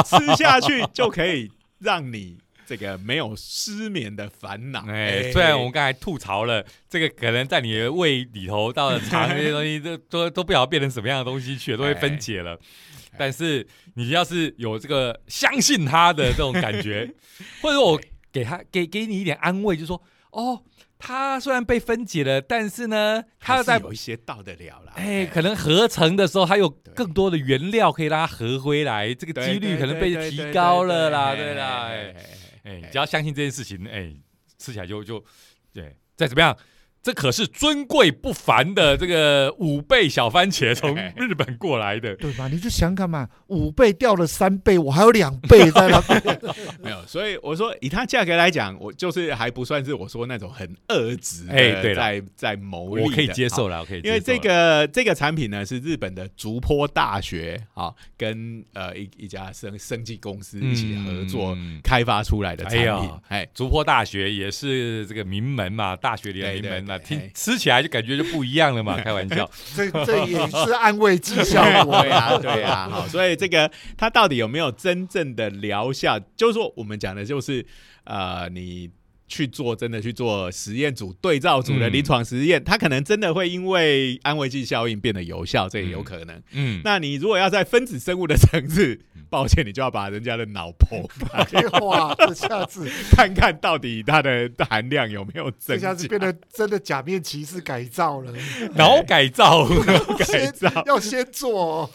吃下去就可以让你这个没有失眠的烦恼。哎，虽然我们刚才吐槽了，这个可能在你的胃里头到了肠那些东西，都都都不晓得变成什么样的东西去了，都会分解了。但是你要是有这个相信他的这种感觉，或者我给他给给你一点安慰，就说哦，它虽然被分解了，但是呢，它在有一些到得了啦。哎，可能合成的时候，它有更多的原料可以让它合回来，这个对几率可能被提高了啦，对对啦，哎，你只要相信这件事情，哎，吃起来就就对，再怎么样。这可是尊贵不凡的这个五倍小番茄从日本过来的，对吧？你就想想看嘛，五倍掉了三倍，我还有两倍在那边。没有，所以我说以它价格来讲，我就是还不算是我说那种很恶质的，哎对啦。在在牟利的，我可以接受了，我可以接受。因为这个这个产品呢是日本的竹坡大学啊跟呃一一家生生技公司一起合作嗯。开发出来的产哎品呀，哎，竹坡大学也是这个名门嘛，大学里的对对名门嘛，对听吃起来就感觉就不一样了嘛，开玩笑。这这也是安慰剂效果。对啊，对啊，好，所以这个它到底有没有真正的疗效？就是说，我们讲的就是呃，你去做真的去做实验组、对照组的嗯临床实验，它可能真的会因为安慰剂效应变得有效，这也有可能。嗯，那你如果要在分子生物的层次，抱歉，你就要把人家的脑剖开，哇，这下子看看到底它的含量有没有增加。这下子变得真的假面骑士改造了，脑改造。改先造。要先做哦。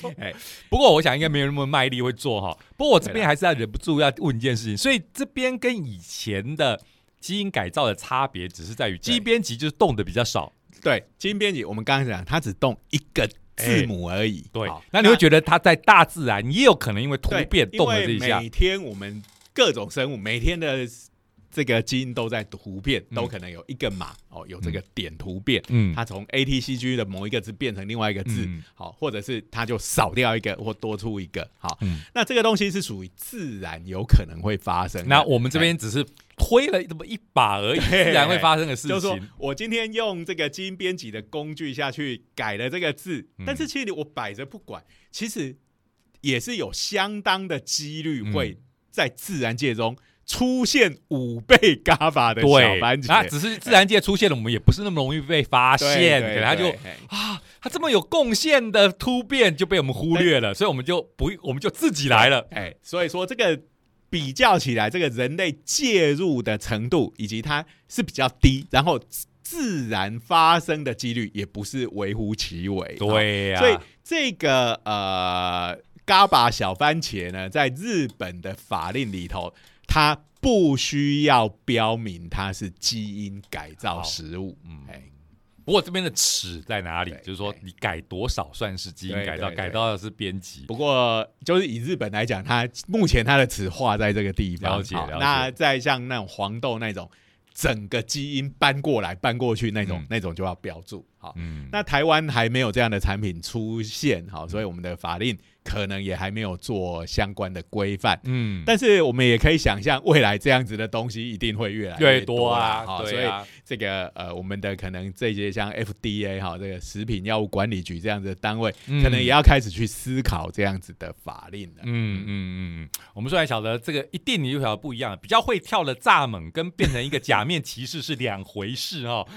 不过我想应该没有那么卖力会做哈。不过我这边还是要忍不住要问一件事情，所以这边跟以前的基因改造的差别，只是在于基因编辑就是动的比较少。对，基因编辑我们刚刚讲，它只动一个字母而已。对，那你会觉得它在大自然也有可能因为突变动了这一下因为每。天我们各种生物每天的这个基因都在突变，嗯都可能有一个码哦，有这个点突变。嗯它从 A T C G 的某一个字变成另外一个字，嗯好，或者是它就少掉一个或多出一个，好，嗯那这个东西是属于自然有可能会发生。那我们这边只是推了这么一把而已，自然会发生的事情就是说。我今天用这个基因编辑的工具下去改了这个字，嗯但是其实我摆着不管，其实也是有相当的几率嗯会在自然界中出现五倍 GABA 的小，番茄。那只是自然界出现了，我们也不是那么容易被发对现，对可能它就啊，他这么有贡献的突变就被我们忽略了，所以我们就不，我们就自己来了。哎，所以说这个比较起来，这个人类介入的程度以及它是比较低，然后自自然发生的几率也不是微乎其微。啊对呀、所以这个呃嘎巴小番茄呢，在日本的法令里头，它不需要标明它是基因改造食物。嗯哎，不过这边的尺在哪里？就是说你改多少算是基因改造，改造的是编辑。不过，就是以日本来讲，它目前它的尺画在这个地方。了解了解那再像那种黄豆那种，整个基因搬过来搬过去那种，嗯那种就要标注。好，嗯，那台湾还没有这样的产品出现，好，所以我们的法令可能也还没有做相关的规范。嗯，但是我们也可以想象，未来这样子的东西一定会越来越多啊，好所以这个呃，我们的可能这些像 FDA 哈，这个食品药物管理局这样子的单位，可能也要开始去思考这样子的法令了。嗯嗯嗯嗯，我们虽然晓得这个一定你就晓得不一样，比较会跳的蚱蜢跟变成一个假面骑士是两回事哦。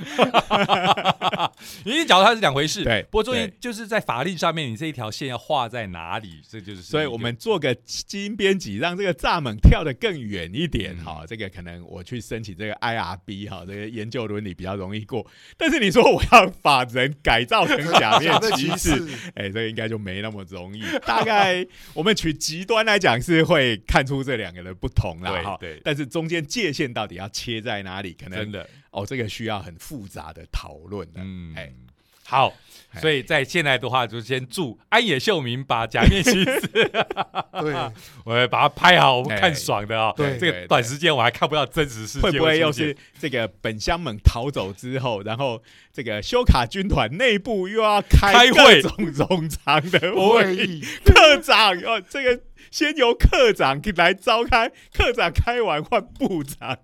你假如它是两回事，对不过重点就是在法令上面，你这一条线要画在哪里，这就是所以我们做个基因编辑，让这个蚱蜢跳得更远一点嗯哈、这个可能我去申请这个 IRB 哈、这个研究伦理比较容易过。但是你说我要把人改造成假面的骑士，士，哎、这个应该就没那么容易。大概我们取极端来讲，是会看出这两个的不同啦哈。对对但是中间界限到底要切在哪里，可能真的，哦，这个需要很复杂的讨论的。嗯，哎好。哎。所以在现在的话，就先祝安野秀明把假面骑士，对，我会把它拍好，我们哎看爽的哦。对。这个短时间我还看不到真实世界会不会又是这个本乡们逃走之后，然后这个修卡军团内部又要开开会。各种冗长的会？议，科长哦，这个先由科长来召开，科长开完换部长，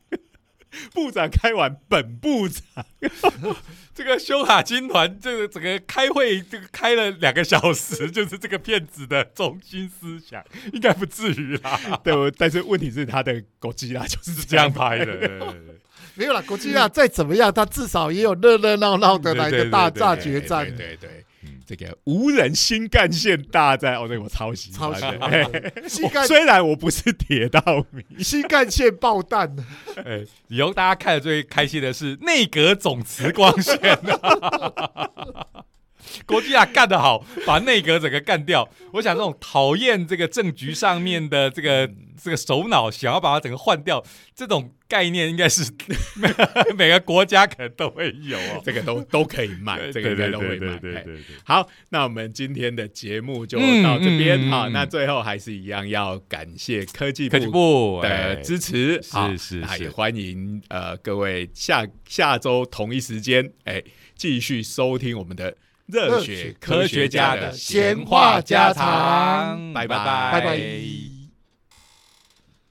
部长开完本部长。这个修卡军团这个整个开会这个开了两个小时，就是这个骗子的中心思想，应该不至于啦，对，我但是问题是他的狗基拉就是是这样拍的。对对对对 没有啦，国际啊再怎么样，他至少也有热热闹闹的来个大对对大对决战，对对这个无人新干线大战，哦，这个我超喜欢的。超喜欢嘿的。新干虽然我不是铁道迷，新干线爆弹，哎，以后大家看的最开心的是内阁总辞光线。国际亚干得好，把内阁整个干掉。我想这种讨厌这个政局上面的这个这个首脑，想要把它整个换掉，这种概念应该是每个国家可能都会有哦。这个都都可以卖，这个应该都会卖。嘿对对对。好，那我们今天的节目就嗯到这边好，嗯那最后还是一样要感谢科技科技部部的哎支持，好是是是也欢迎呃各位下下周同一时间，哎，继续收听我们的热血科学家的闲话家常。拜拜拜。拜拜。